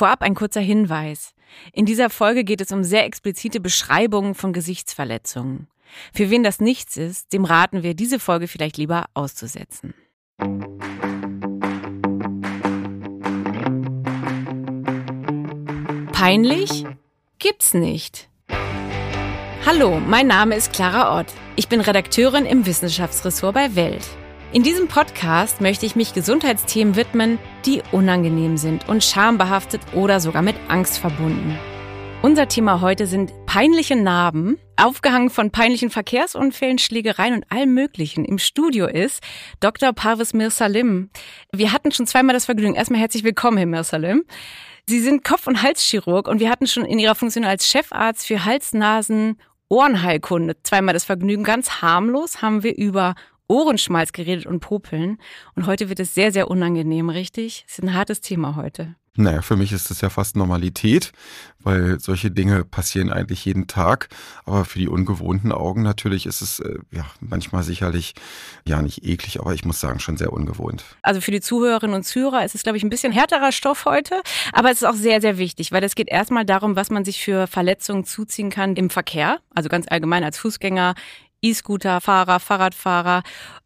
Vorab ein kurzer Hinweis. In dieser Folge geht es um sehr explizite Beschreibungen von Gesichtsverletzungen. Für wen das nichts ist, dem raten wir, diese Folge vielleicht lieber auszusetzen. Peinlich? Gibt's nicht. Hallo, mein Name ist Clara Ott. Ich bin Redakteurin im Wissenschaftsressort bei Welt. In diesem Podcast möchte ich mich Gesundheitsthemen widmen, die unangenehm sind und schambehaftet oder sogar mit Angst verbunden. Unser Thema heute sind peinliche Narben, aufgehangen von peinlichen Verkehrsunfällen, Schlägereien und allem Möglichen. Im Studio ist Dr. Parvis Mirsalim. Wir hatten schon zweimal das Vergnügen. Erstmal herzlich willkommen, Herr Mirsalim. Sie sind Kopf- und Halschirurg und wir hatten schon in Ihrer Funktion als Chefarzt für Hals-, Nasen-, Ohrenheilkunde zweimal das Vergnügen. Ganz harmlos haben wir über Ohrenschmalz geredet und Popeln. Und heute wird es sehr, sehr unangenehm, richtig? Es ist ein hartes Thema heute. Naja, für mich ist das ja fast Normalität, weil solche Dinge passieren eigentlich jeden Tag. Aber für die ungewohnten Augen natürlich ist es äh, ja manchmal sicherlich ja nicht eklig, aber ich muss sagen schon sehr ungewohnt. Also für die Zuhörerinnen und Zuhörer ist es, glaube ich, ein bisschen härterer Stoff heute, aber es ist auch sehr, sehr wichtig, weil es geht erstmal darum, was man sich für Verletzungen zuziehen kann im Verkehr, also ganz allgemein als Fußgänger, E-Scooter-Fahrer, Fahrradfahrer.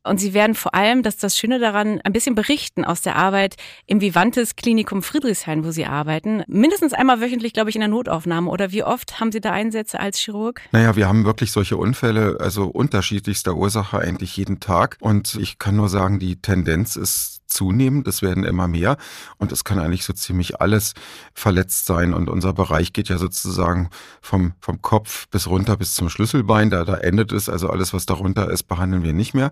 Und sie werden vor allem, das ist das Schöne daran, ein bisschen berichten aus der Arbeit im Vivantes Klinikum Friedrichshain, wo sie arbeiten. Mindestens einmal wöchentlich, glaube ich, in der Notaufnahme. Oder wie oft haben Sie da Einsätze als Chirurg? Naja, wir haben wirklich solche Unfälle, also unterschiedlichster Ursache eigentlich jeden Tag. Und ich kann nur sagen, die Tendenz ist zunehmend, es werden immer mehr und es kann eigentlich so ziemlich alles verletzt sein und unser Bereich geht ja sozusagen vom, vom Kopf bis runter bis zum Schlüsselbein, da, da endet es, also alles, was darunter ist, behandeln wir nicht mehr.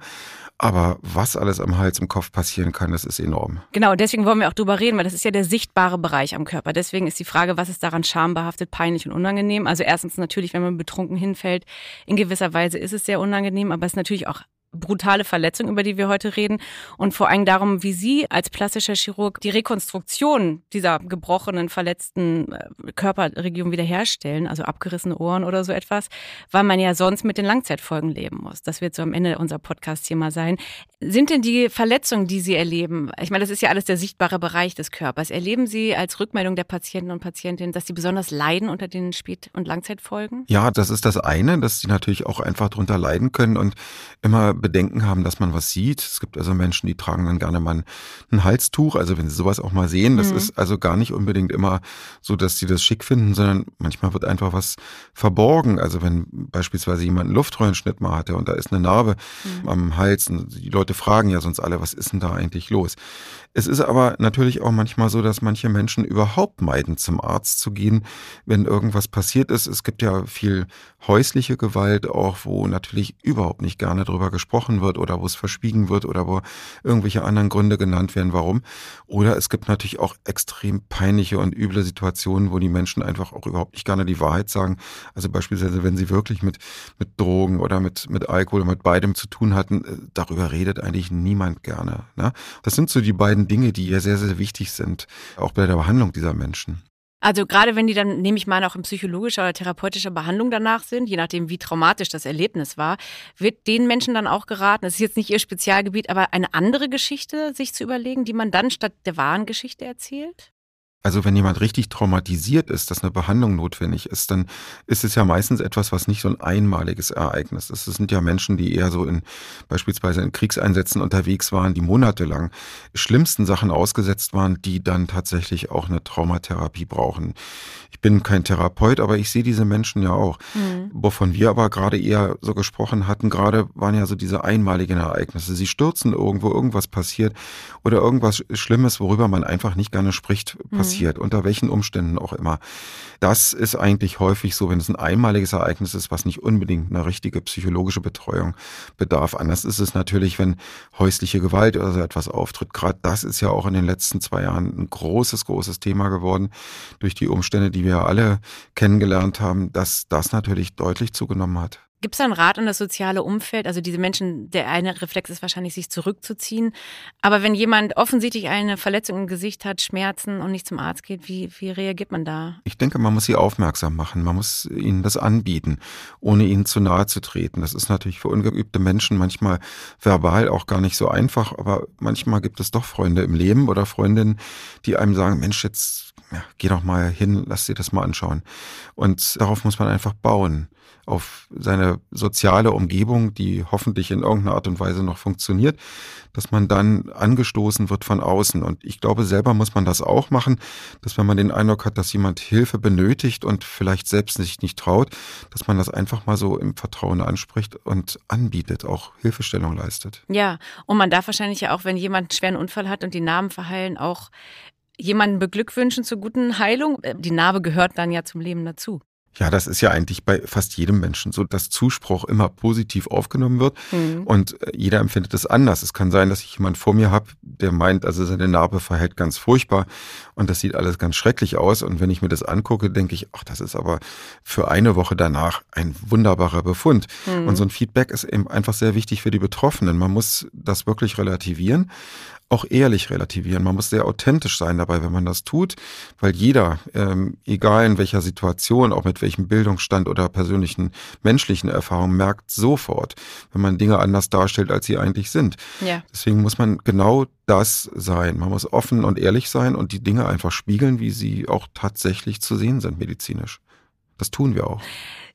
Aber was alles am Hals, im Kopf passieren kann, das ist enorm. Genau, deswegen wollen wir auch drüber reden, weil das ist ja der sichtbare Bereich am Körper. Deswegen ist die Frage, was ist daran schambehaftet, peinlich und unangenehm? Also erstens natürlich, wenn man betrunken hinfällt, in gewisser Weise ist es sehr unangenehm, aber es ist natürlich auch brutale Verletzung, über die wir heute reden. Und vor allem darum, wie Sie als plastischer Chirurg die Rekonstruktion dieser gebrochenen, verletzten äh, Körperregion wiederherstellen, also abgerissene Ohren oder so etwas, weil man ja sonst mit den Langzeitfolgen leben muss. Das wird so am Ende unser Podcast-Thema sein. Sind denn die Verletzungen, die Sie erleben, ich meine, das ist ja alles der sichtbare Bereich des Körpers, erleben Sie als Rückmeldung der Patienten und Patientinnen, dass sie besonders leiden unter den Spät- und Langzeitfolgen? Ja, das ist das eine, dass sie natürlich auch einfach darunter leiden können und immer Bedenken haben, dass man was sieht. Es gibt also Menschen, die tragen dann gerne mal ein Halstuch. Also wenn sie sowas auch mal sehen, das mhm. ist also gar nicht unbedingt immer so, dass sie das schick finden, sondern manchmal wird einfach was verborgen. Also wenn beispielsweise jemand einen Luftröhrenschnitt mal hatte und da ist eine Narbe mhm. am Hals und die Leute fragen ja sonst alle, was ist denn da eigentlich los? Es ist aber natürlich auch manchmal so, dass manche Menschen überhaupt meiden, zum Arzt zu gehen, wenn irgendwas passiert ist. Es gibt ja viel häusliche Gewalt auch, wo natürlich überhaupt nicht gerne drüber gesprochen wird oder wo es verschwiegen wird oder wo irgendwelche anderen Gründe genannt werden, warum. Oder es gibt natürlich auch extrem peinliche und üble Situationen, wo die Menschen einfach auch überhaupt nicht gerne die Wahrheit sagen. Also beispielsweise, wenn sie wirklich mit, mit Drogen oder mit, mit Alkohol oder mit beidem zu tun hatten, äh, darüber redet eigentlich niemand gerne. Ne? Das sind so die beiden beiden Dinge, die ja sehr, sehr wichtig sind, auch bei der Behandlung dieser Menschen. Also gerade wenn die dann, nehme ich mal, auch in psychologischer oder therapeutischer Behandlung danach sind, je nachdem, wie traumatisch das Erlebnis war, wird den Menschen dann auch geraten, das ist jetzt nicht ihr Spezialgebiet, aber eine andere Geschichte sich zu überlegen, die man dann statt der wahren Geschichte erzählt? Also wenn jemand richtig traumatisiert ist, dass eine Behandlung notwendig ist, dann ist es ja meistens etwas, was nicht so ein einmaliges Ereignis ist. Es sind ja Menschen, die eher so in beispielsweise in Kriegseinsätzen unterwegs waren, die monatelang schlimmsten Sachen ausgesetzt waren, die dann tatsächlich auch eine Traumatherapie brauchen. Ich bin kein Therapeut, aber ich sehe diese Menschen ja auch. Mhm. Wovon wir aber gerade eher so gesprochen hatten, gerade waren ja so diese einmaligen Ereignisse. Sie stürzen irgendwo, irgendwas passiert oder irgendwas Schlimmes, worüber man einfach nicht gerne spricht, passiert. Mhm passiert, unter welchen Umständen auch immer. Das ist eigentlich häufig so, wenn es ein einmaliges Ereignis ist, was nicht unbedingt eine richtige psychologische Betreuung bedarf. Anders ist es natürlich, wenn häusliche Gewalt oder so etwas auftritt. Gerade das ist ja auch in den letzten zwei Jahren ein großes, großes Thema geworden durch die Umstände, die wir alle kennengelernt haben, dass das natürlich deutlich zugenommen hat. Gibt es da einen Rat an das soziale Umfeld? Also diese Menschen, der eine Reflex ist wahrscheinlich, sich zurückzuziehen. Aber wenn jemand offensichtlich eine Verletzung im Gesicht hat, Schmerzen und nicht zum Arzt geht, wie, wie reagiert man da? Ich denke, man muss sie aufmerksam machen. Man muss ihnen das anbieten, ohne ihnen zu nahe zu treten. Das ist natürlich für ungeübte Menschen manchmal verbal auch gar nicht so einfach. Aber manchmal gibt es doch Freunde im Leben oder Freundinnen, die einem sagen, Mensch, jetzt ja, geh doch mal hin, lass dir das mal anschauen. Und darauf muss man einfach bauen auf seine soziale Umgebung, die hoffentlich in irgendeiner Art und Weise noch funktioniert, dass man dann angestoßen wird von außen. Und ich glaube, selber muss man das auch machen, dass wenn man den Eindruck hat, dass jemand Hilfe benötigt und vielleicht selbst sich nicht traut, dass man das einfach mal so im Vertrauen anspricht und anbietet, auch Hilfestellung leistet. Ja, und man darf wahrscheinlich ja auch, wenn jemand einen schweren Unfall hat und die Narben verheilen, auch jemanden beglückwünschen zur guten Heilung. Die Narbe gehört dann ja zum Leben dazu. Ja, das ist ja eigentlich bei fast jedem Menschen so, dass Zuspruch immer positiv aufgenommen wird mhm. und äh, jeder empfindet es anders. Es kann sein, dass ich jemand vor mir habe, der meint, also seine Narbe verhält ganz furchtbar und das sieht alles ganz schrecklich aus und wenn ich mir das angucke, denke ich, ach, das ist aber für eine Woche danach ein wunderbarer Befund. Mhm. Und so ein Feedback ist eben einfach sehr wichtig für die Betroffenen. Man muss das wirklich relativieren auch ehrlich relativieren. Man muss sehr authentisch sein dabei, wenn man das tut, weil jeder, ähm, egal in welcher Situation, auch mit welchem Bildungsstand oder persönlichen menschlichen Erfahrungen, merkt sofort, wenn man Dinge anders darstellt, als sie eigentlich sind. Ja. Deswegen muss man genau das sein. Man muss offen und ehrlich sein und die Dinge einfach spiegeln, wie sie auch tatsächlich zu sehen sind medizinisch. Das tun wir auch.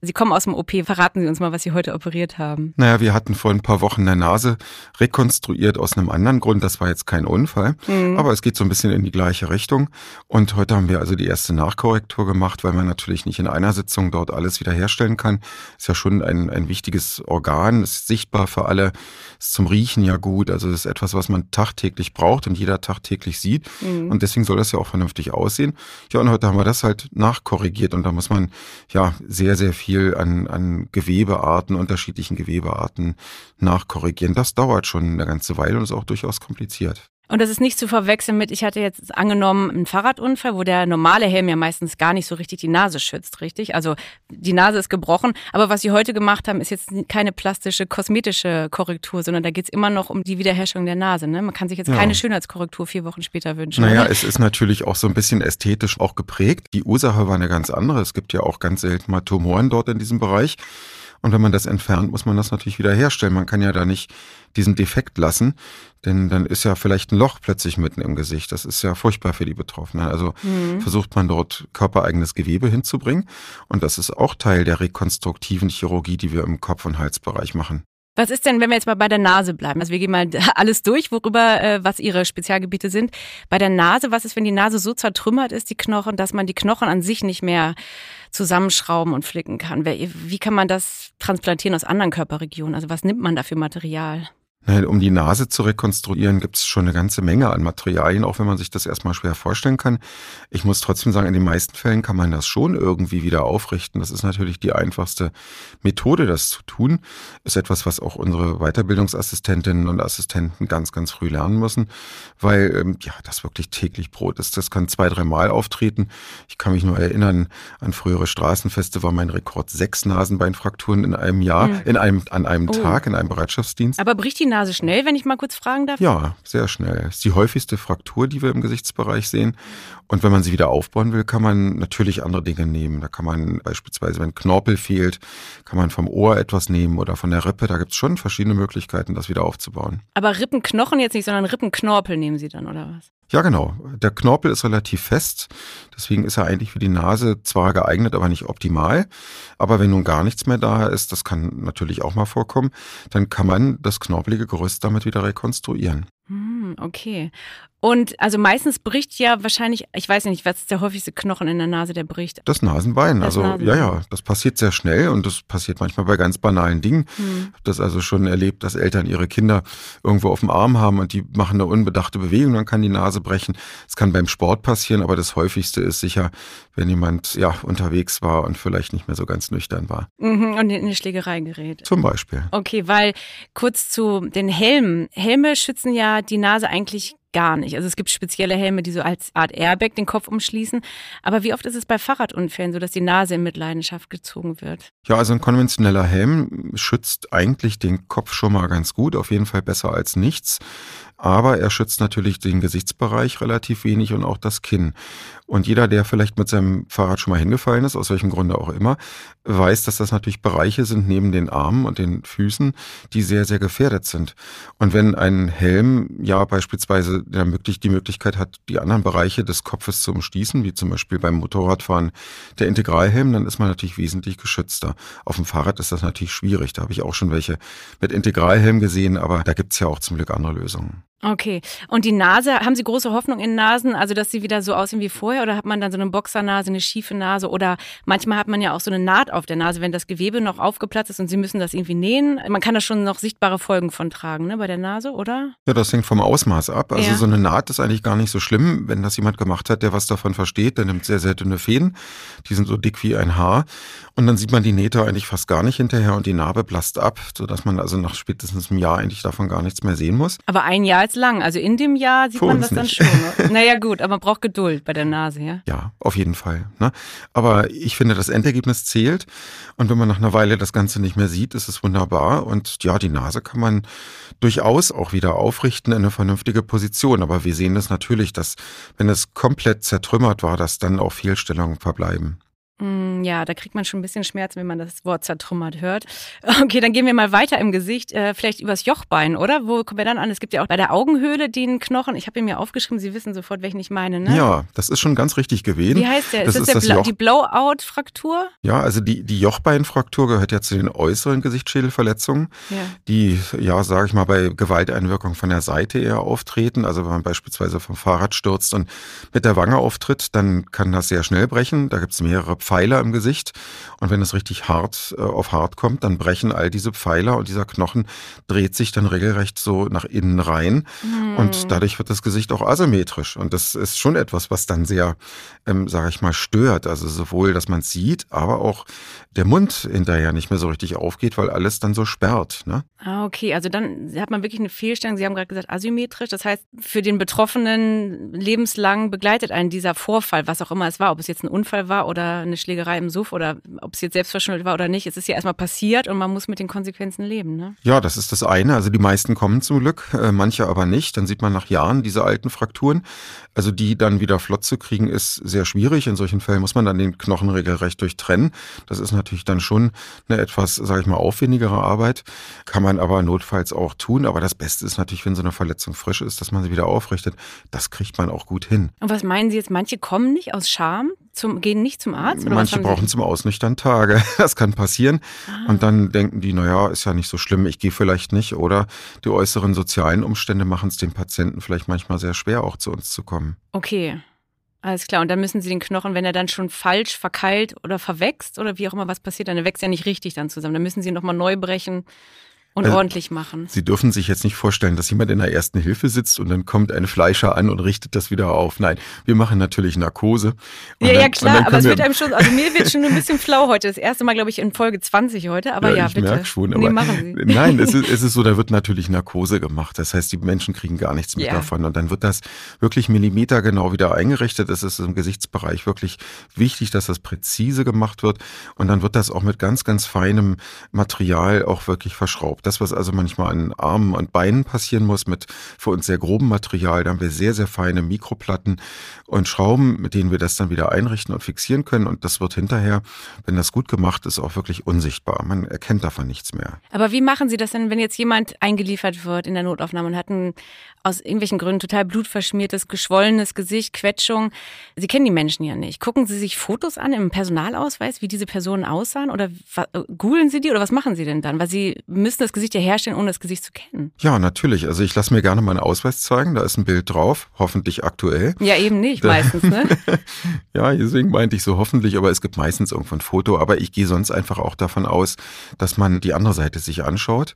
Sie kommen aus dem OP. Verraten Sie uns mal, was Sie heute operiert haben. Naja, wir hatten vor ein paar Wochen eine Nase rekonstruiert aus einem anderen Grund. Das war jetzt kein Unfall, mhm. aber es geht so ein bisschen in die gleiche Richtung. Und heute haben wir also die erste Nachkorrektur gemacht, weil man natürlich nicht in einer Sitzung dort alles wiederherstellen kann. Ist ja schon ein, ein wichtiges Organ, ist sichtbar für alle, ist zum Riechen ja gut. Also ist etwas, was man tagtäglich braucht und jeder tagtäglich sieht. Mhm. Und deswegen soll das ja auch vernünftig aussehen. Ja, und heute haben wir das halt nachkorrigiert und da muss man ja sehr, sehr viel viel an, an Gewebearten, unterschiedlichen Gewebearten nachkorrigieren. Das dauert schon eine ganze Weile und ist auch durchaus kompliziert. Und das ist nicht zu verwechseln mit, ich hatte jetzt angenommen einen Fahrradunfall, wo der normale Helm ja meistens gar nicht so richtig die Nase schützt, richtig? Also die Nase ist gebrochen, aber was Sie heute gemacht haben, ist jetzt keine plastische, kosmetische Korrektur, sondern da geht es immer noch um die Wiederherstellung der Nase. Ne? Man kann sich jetzt ja. keine Schönheitskorrektur vier Wochen später wünschen. Naja, oder? es ist natürlich auch so ein bisschen ästhetisch auch geprägt. Die Ursache war eine ganz andere. Es gibt ja auch ganz selten mal Tumoren dort in diesem Bereich. Und wenn man das entfernt, muss man das natürlich wieder herstellen. Man kann ja da nicht diesen Defekt lassen, denn dann ist ja vielleicht ein Loch plötzlich mitten im Gesicht. Das ist ja furchtbar für die Betroffenen. Also mhm. versucht man dort körpereigenes Gewebe hinzubringen. Und das ist auch Teil der rekonstruktiven Chirurgie, die wir im Kopf- und Halsbereich machen. Was ist denn, wenn wir jetzt mal bei der Nase bleiben? Also wir gehen mal alles durch, worüber, äh, was Ihre Spezialgebiete sind. Bei der Nase, was ist, wenn die Nase so zertrümmert ist, die Knochen, dass man die Knochen an sich nicht mehr zusammenschrauben und flicken kann? Wie kann man das transplantieren aus anderen Körperregionen? Also was nimmt man da für Material? Um die Nase zu rekonstruieren, gibt es schon eine ganze Menge an Materialien, auch wenn man sich das erstmal schwer vorstellen kann. Ich muss trotzdem sagen, in den meisten Fällen kann man das schon irgendwie wieder aufrichten. Das ist natürlich die einfachste Methode, das zu tun. Ist etwas, was auch unsere Weiterbildungsassistentinnen und Assistenten ganz, ganz früh lernen müssen, weil ähm, ja, das wirklich täglich Brot ist. Das kann zwei, dreimal auftreten. Ich kann mich nur erinnern, an frühere Straßenfeste war mein Rekord sechs Nasenbeinfrakturen in einem Jahr, mhm. in einem, an einem oh. Tag, in einem Bereitschaftsdienst. Aber bricht die Nase Nase schnell, wenn ich mal kurz fragen darf? Ja, sehr schnell. Das ist die häufigste Fraktur, die wir im Gesichtsbereich sehen. Und wenn man sie wieder aufbauen will, kann man natürlich andere Dinge nehmen. Da kann man beispielsweise, wenn Knorpel fehlt, kann man vom Ohr etwas nehmen oder von der Rippe. Da gibt es schon verschiedene Möglichkeiten, das wieder aufzubauen. Aber Rippenknochen jetzt nicht, sondern Rippenknorpel nehmen Sie dann, oder was? Ja, genau. Der Knorpel ist relativ fest. Deswegen ist er eigentlich für die Nase zwar geeignet, aber nicht optimal. Aber wenn nun gar nichts mehr da ist, das kann natürlich auch mal vorkommen, dann kann man das knorpelige Gerüst damit wieder rekonstruieren. Hm, okay. Und also meistens bricht ja wahrscheinlich, ich weiß nicht, was ist der häufigste Knochen in der Nase, der bricht? Das Nasenbein. Das also Nasenbein. ja, ja, das passiert sehr schnell und das passiert manchmal bei ganz banalen Dingen. Hm. Ich habe das also schon erlebt, dass Eltern ihre Kinder irgendwo auf dem Arm haben und die machen eine unbedachte Bewegung, dann kann die Nase brechen. Es kann beim Sport passieren, aber das häufigste ist sicher, wenn jemand ja unterwegs war und vielleicht nicht mehr so ganz nüchtern war. Mhm, und in eine Schlägerei gerät. Zum Beispiel. Okay, weil kurz zu den Helmen. Helme schützen ja die Nase eigentlich gar nicht. Also es gibt spezielle Helme, die so als Art Airbag den Kopf umschließen. Aber wie oft ist es bei Fahrradunfällen so, dass die Nase in Mitleidenschaft gezogen wird? Ja, also ein konventioneller Helm schützt eigentlich den Kopf schon mal ganz gut, auf jeden Fall besser als nichts. Aber er schützt natürlich den Gesichtsbereich relativ wenig und auch das Kinn. Und jeder, der vielleicht mit seinem Fahrrad schon mal hingefallen ist, aus welchem Grunde auch immer, weiß, dass das natürlich Bereiche sind neben den Armen und den Füßen, die sehr, sehr gefährdet sind. Und wenn ein Helm ja beispielsweise die Möglichkeit hat, die anderen Bereiche des Kopfes zu umschließen, wie zum Beispiel beim Motorradfahren der Integralhelm, dann ist man natürlich wesentlich geschützter. Auf dem Fahrrad ist das natürlich schwierig. Da habe ich auch schon welche mit Integralhelm gesehen, aber da gibt es ja auch zum Glück andere Lösungen. Okay. Und die Nase, haben Sie große Hoffnung in Nasen, also dass sie wieder so aussehen wie vorher? Oder hat man dann so eine Boxernase, eine schiefe Nase? Oder manchmal hat man ja auch so eine Naht auf der Nase, wenn das Gewebe noch aufgeplatzt ist und Sie müssen das irgendwie nähen. Man kann da schon noch sichtbare Folgen von tragen, ne, bei der Nase, oder? Ja, das hängt vom Ausmaß ab. Also ja. so eine Naht ist eigentlich gar nicht so schlimm. Wenn das jemand gemacht hat, der was davon versteht, der nimmt sehr, sehr dünne Fäden. Die sind so dick wie ein Haar. Und dann sieht man die Nähte eigentlich fast gar nicht hinterher und die Narbe blasst ab, sodass man also nach spätestens einem Jahr eigentlich davon gar nichts mehr sehen muss. Aber ein Jahr ist lang. Also in dem Jahr sieht Für man das dann schon. Naja, gut, aber man braucht Geduld bei der Nase, ja? Ja, auf jeden Fall. Ne? Aber ich finde, das Endergebnis zählt. Und wenn man nach einer Weile das Ganze nicht mehr sieht, ist es wunderbar. Und ja, die Nase kann man durchaus auch wieder aufrichten in eine vernünftige Position. Aber wir sehen das natürlich, dass wenn es komplett zertrümmert war, dass dann auch Fehlstellungen verbleiben. Mm, ja, da kriegt man schon ein bisschen Schmerzen, wenn man das Wort zertrümmert hört. Okay, dann gehen wir mal weiter im Gesicht, äh, vielleicht übers Jochbein, oder? Wo kommen wir dann an? Es gibt ja auch bei der Augenhöhle den Knochen. Ich habe ihn mir aufgeschrieben, Sie wissen sofort, welchen ich meine, ne? Ja, das ist schon ganz richtig gewesen. Wie heißt der? Das ist das, ist der Bla die Blowout-Fraktur? Ja, also die, die Jochbeinfraktur gehört ja zu den äußeren Gesichtsschädelverletzungen, ja. die, ja, sage ich mal, bei Gewalteinwirkung von der Seite eher auftreten. Also wenn man beispielsweise vom Fahrrad stürzt und mit der Wange auftritt, dann kann das sehr schnell brechen. Da gibt es mehrere Pfeiler im Gesicht. Und wenn es richtig hart äh, auf hart kommt, dann brechen all diese Pfeiler und dieser Knochen dreht sich dann regelrecht so nach innen rein. Mhm. Und dadurch wird das Gesicht auch asymmetrisch. Und das ist schon etwas, was dann sehr, ähm, sage ich mal, stört. Also sowohl, dass man es sieht, aber auch der Mund hinterher nicht mehr so richtig aufgeht, weil alles dann so sperrt. Ne? Ah, okay. Also dann hat man wirklich eine Fehlstellung. Sie haben gerade gesagt, asymmetrisch. Das heißt, für den Betroffenen lebenslang begleitet einen dieser Vorfall, was auch immer es war, ob es jetzt ein Unfall war oder eine Schlägerei im Suff oder ob es jetzt selbstverschuldet war oder nicht. Es ist ja erstmal passiert und man muss mit den Konsequenzen leben. Ne? Ja, das ist das eine. Also die meisten kommen zum Glück, äh, manche aber nicht. Dann sieht man nach Jahren diese alten Frakturen. Also die dann wieder flott zu kriegen, ist sehr schwierig. In solchen Fällen muss man dann den Knochen regelrecht durchtrennen. Das ist natürlich dann schon eine etwas, sage ich mal, aufwendigere Arbeit. Kann man aber notfalls auch tun. Aber das Beste ist natürlich, wenn so eine Verletzung frisch ist, dass man sie wieder aufrichtet. Das kriegt man auch gut hin. Und was meinen Sie jetzt? Manche kommen nicht aus Scham? Zum, gehen nicht zum Arzt? Oder Manche brauchen zum Ausnüchtern Tage. Das kann passieren. Ah. Und dann denken die, naja, ist ja nicht so schlimm, ich gehe vielleicht nicht. Oder die äußeren sozialen Umstände machen es dem Patienten vielleicht manchmal sehr schwer, auch zu uns zu kommen. Okay. Alles klar. Und dann müssen Sie den Knochen, wenn er dann schon falsch verkeilt oder verwächst oder wie auch immer was passiert, dann wächst er nicht richtig dann zusammen. Dann müssen Sie ihn nochmal neu brechen und also, ordentlich machen. Sie dürfen sich jetzt nicht vorstellen, dass jemand in der ersten Hilfe sitzt und dann kommt ein Fleischer an und richtet das wieder auf. Nein, wir machen natürlich Narkose. Ja, dann, ja, klar, aber es wird einem schon, also mir wird schon ein bisschen flau heute. Das erste Mal, glaube ich, in Folge 20 heute, aber ja, ja ich bitte. merke schon. Aber nee, machen Sie. Nein, es ist, es ist so, da wird natürlich Narkose gemacht. Das heißt, die Menschen kriegen gar nichts mit ja. davon. Und dann wird das wirklich millimetergenau wieder eingerichtet. Es ist im Gesichtsbereich wirklich wichtig, dass das präzise gemacht wird. Und dann wird das auch mit ganz, ganz feinem Material auch wirklich verschraubt. Das, was also manchmal an Armen und Beinen passieren muss, mit für uns sehr grobem Material, da haben wir sehr, sehr feine Mikroplatten und Schrauben, mit denen wir das dann wieder einrichten und fixieren können. Und das wird hinterher, wenn das gut gemacht ist, auch wirklich unsichtbar. Man erkennt davon nichts mehr. Aber wie machen Sie das denn, wenn jetzt jemand eingeliefert wird in der Notaufnahme und hat ein aus irgendwelchen Gründen total blutverschmiertes, geschwollenes Gesicht, Quetschung? Sie kennen die Menschen ja nicht. Gucken Sie sich Fotos an im Personalausweis, wie diese Personen aussahen? Oder googeln Sie die oder was machen Sie denn dann? Weil Sie müssen das Gesicht ja herstellen, ohne das Gesicht zu kennen. Ja, natürlich. Also ich lasse mir gerne meinen Ausweis zeigen. Da ist ein Bild drauf, hoffentlich aktuell. Ja, eben nicht meistens, ne? ja, deswegen meinte ich so hoffentlich, aber es gibt meistens irgendwo ein Foto. Aber ich gehe sonst einfach auch davon aus, dass man die andere Seite sich anschaut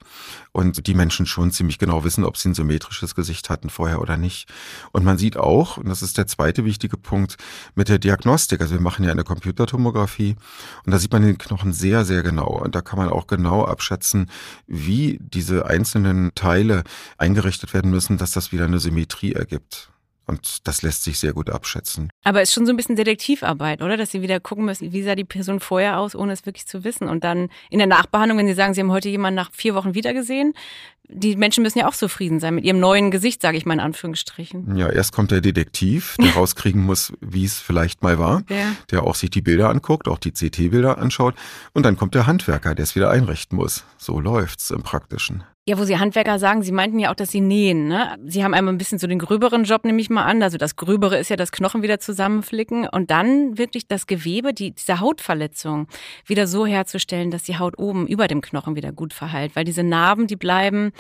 und die Menschen schon ziemlich genau wissen, ob sie ein symmetrisches Gesicht hatten vorher oder nicht. Und man sieht auch, und das ist der zweite wichtige Punkt, mit der Diagnostik. Also wir machen ja eine Computertomographie und da sieht man den Knochen sehr, sehr genau. Und da kann man auch genau abschätzen, wie diese einzelnen Teile eingerichtet werden müssen, dass das wieder eine Symmetrie ergibt. Und das lässt sich sehr gut abschätzen. Aber es ist schon so ein bisschen Detektivarbeit, oder? Dass Sie wieder gucken müssen, wie sah die Person vorher aus, ohne es wirklich zu wissen. Und dann in der Nachbehandlung, wenn Sie sagen, Sie haben heute jemanden nach vier Wochen wiedergesehen, die Menschen müssen ja auch zufrieden sein mit ihrem neuen Gesicht, sage ich mal in Anführungsstrichen. Ja, erst kommt der Detektiv, der rauskriegen muss, wie es vielleicht mal war, ja. der auch sich die Bilder anguckt, auch die CT-Bilder anschaut. Und dann kommt der Handwerker, der es wieder einrichten muss. So läuft's im Praktischen. Ja, wo Sie Handwerker sagen, Sie meinten ja auch, dass Sie nähen. Ne? Sie haben einmal ein bisschen so den gröberen Job, nehme ich mal an. Also das Gröbere ist ja das Knochen wieder zusammenflicken und dann wirklich das Gewebe, die, diese Hautverletzung wieder so herzustellen, dass die Haut oben über dem Knochen wieder gut verheilt. Weil diese Narben, die bleiben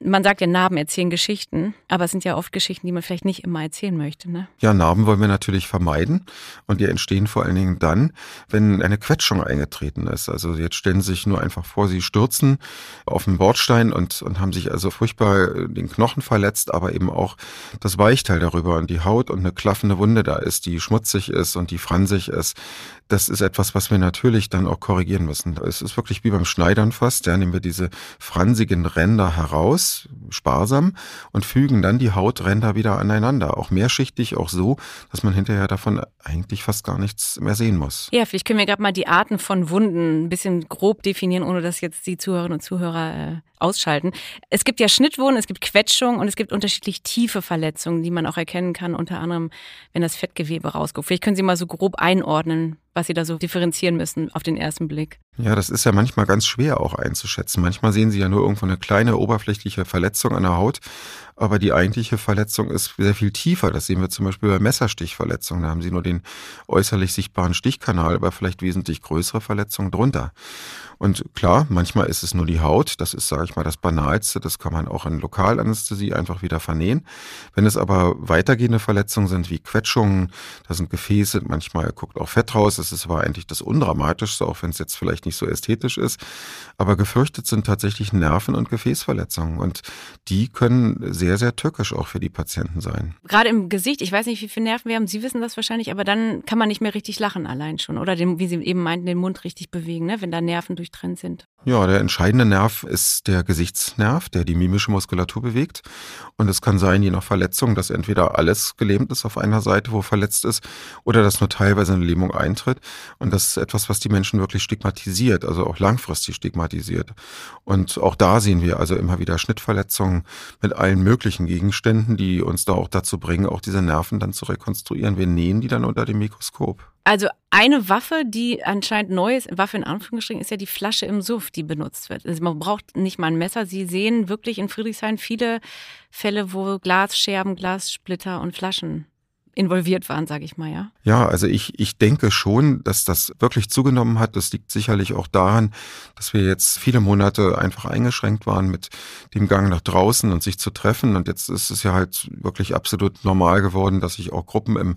man sagt ja, Narben erzählen Geschichten, aber es sind ja oft Geschichten, die man vielleicht nicht immer erzählen möchte. Ne? Ja, Narben wollen wir natürlich vermeiden und die entstehen vor allen Dingen dann, wenn eine Quetschung eingetreten ist. Also jetzt stellen Sie sich nur einfach vor, Sie stürzen auf den Bordstein und, und haben sich also furchtbar den Knochen verletzt, aber eben auch das Weichteil darüber und die Haut und eine klaffende Wunde da ist, die schmutzig ist und die fransig ist. Das ist etwas, was wir natürlich dann auch korrigieren müssen. Es ist wirklich wie beim Schneidern fast. Ja, nehmen wir diese fransigen Ränder heraus, sparsam, und fügen dann die Hautränder wieder aneinander. Auch mehrschichtig, auch so, dass man hinterher davon eigentlich fast gar nichts mehr sehen muss. Ja, vielleicht können wir gerade mal die Arten von Wunden ein bisschen grob definieren, ohne dass jetzt die Zuhörerinnen und Zuhörer äh, ausschalten. Es gibt ja Schnittwunden, es gibt Quetschungen und es gibt unterschiedlich tiefe Verletzungen, die man auch erkennen kann, unter anderem, wenn das Fettgewebe rausguckt. Vielleicht können Sie mal so grob einordnen, was Sie da so differenzieren müssen auf den ersten Blick. Ja, das ist ja manchmal ganz schwer auch einzuschätzen. Manchmal sehen Sie ja nur irgendwo eine kleine oberflächliche Verletzung an der Haut, aber die eigentliche Verletzung ist sehr viel tiefer. Das sehen wir zum Beispiel bei Messerstichverletzungen. Da haben Sie nur den äußerlich sichtbaren Stichkanal, aber vielleicht wesentlich größere Verletzungen drunter. Und klar, manchmal ist es nur die Haut. Das ist, sage ich mal, das Banalste. Das kann man auch in Lokalanästhesie einfach wieder vernähen. Wenn es aber weitergehende Verletzungen sind, wie Quetschungen, da sind Gefäße, manchmal guckt auch Fett raus. Das ist aber eigentlich das Undramatischste, auch wenn es jetzt vielleicht nicht so ästhetisch ist. Aber gefürchtet sind tatsächlich Nerven- und Gefäßverletzungen. Und die können sehr, sehr tückisch auch für die Patienten sein. Gerade im Gesicht, ich weiß nicht, wie viele Nerven wir haben. Sie wissen das wahrscheinlich, aber dann kann man nicht mehr richtig lachen allein schon. Oder den, wie Sie eben meinten, den Mund richtig bewegen, ne? wenn da Nerven durchtrennt sind. Ja, der entscheidende Nerv ist der Gesichtsnerv, der die mimische Muskulatur bewegt. Und es kann sein, je nach Verletzung, dass entweder alles gelähmt ist auf einer Seite, wo verletzt ist, oder dass nur teilweise eine Lähmung eintritt. Und das ist etwas, was die Menschen wirklich stigmatisiert, also auch langfristig stigmatisiert. Und auch da sehen wir also immer wieder Schnittverletzungen mit allen möglichen Gegenständen, die uns da auch dazu bringen, auch diese Nerven dann zu rekonstruieren. Wir nähen die dann unter dem Mikroskop. Also eine Waffe, die anscheinend neu ist, Waffe in Anführungsstrichen, ist ja die Flasche im Suff, die benutzt wird. Also man braucht nicht mal ein Messer. Sie sehen wirklich in Friedrichshain viele Fälle, wo Glasscherben, Glassplitter und Flaschen involviert waren, sage ich mal, ja? Ja, also ich, ich denke schon, dass das wirklich zugenommen hat. Das liegt sicherlich auch daran, dass wir jetzt viele Monate einfach eingeschränkt waren mit dem Gang nach draußen und sich zu treffen. Und jetzt ist es ja halt wirklich absolut normal geworden, dass sich auch Gruppen im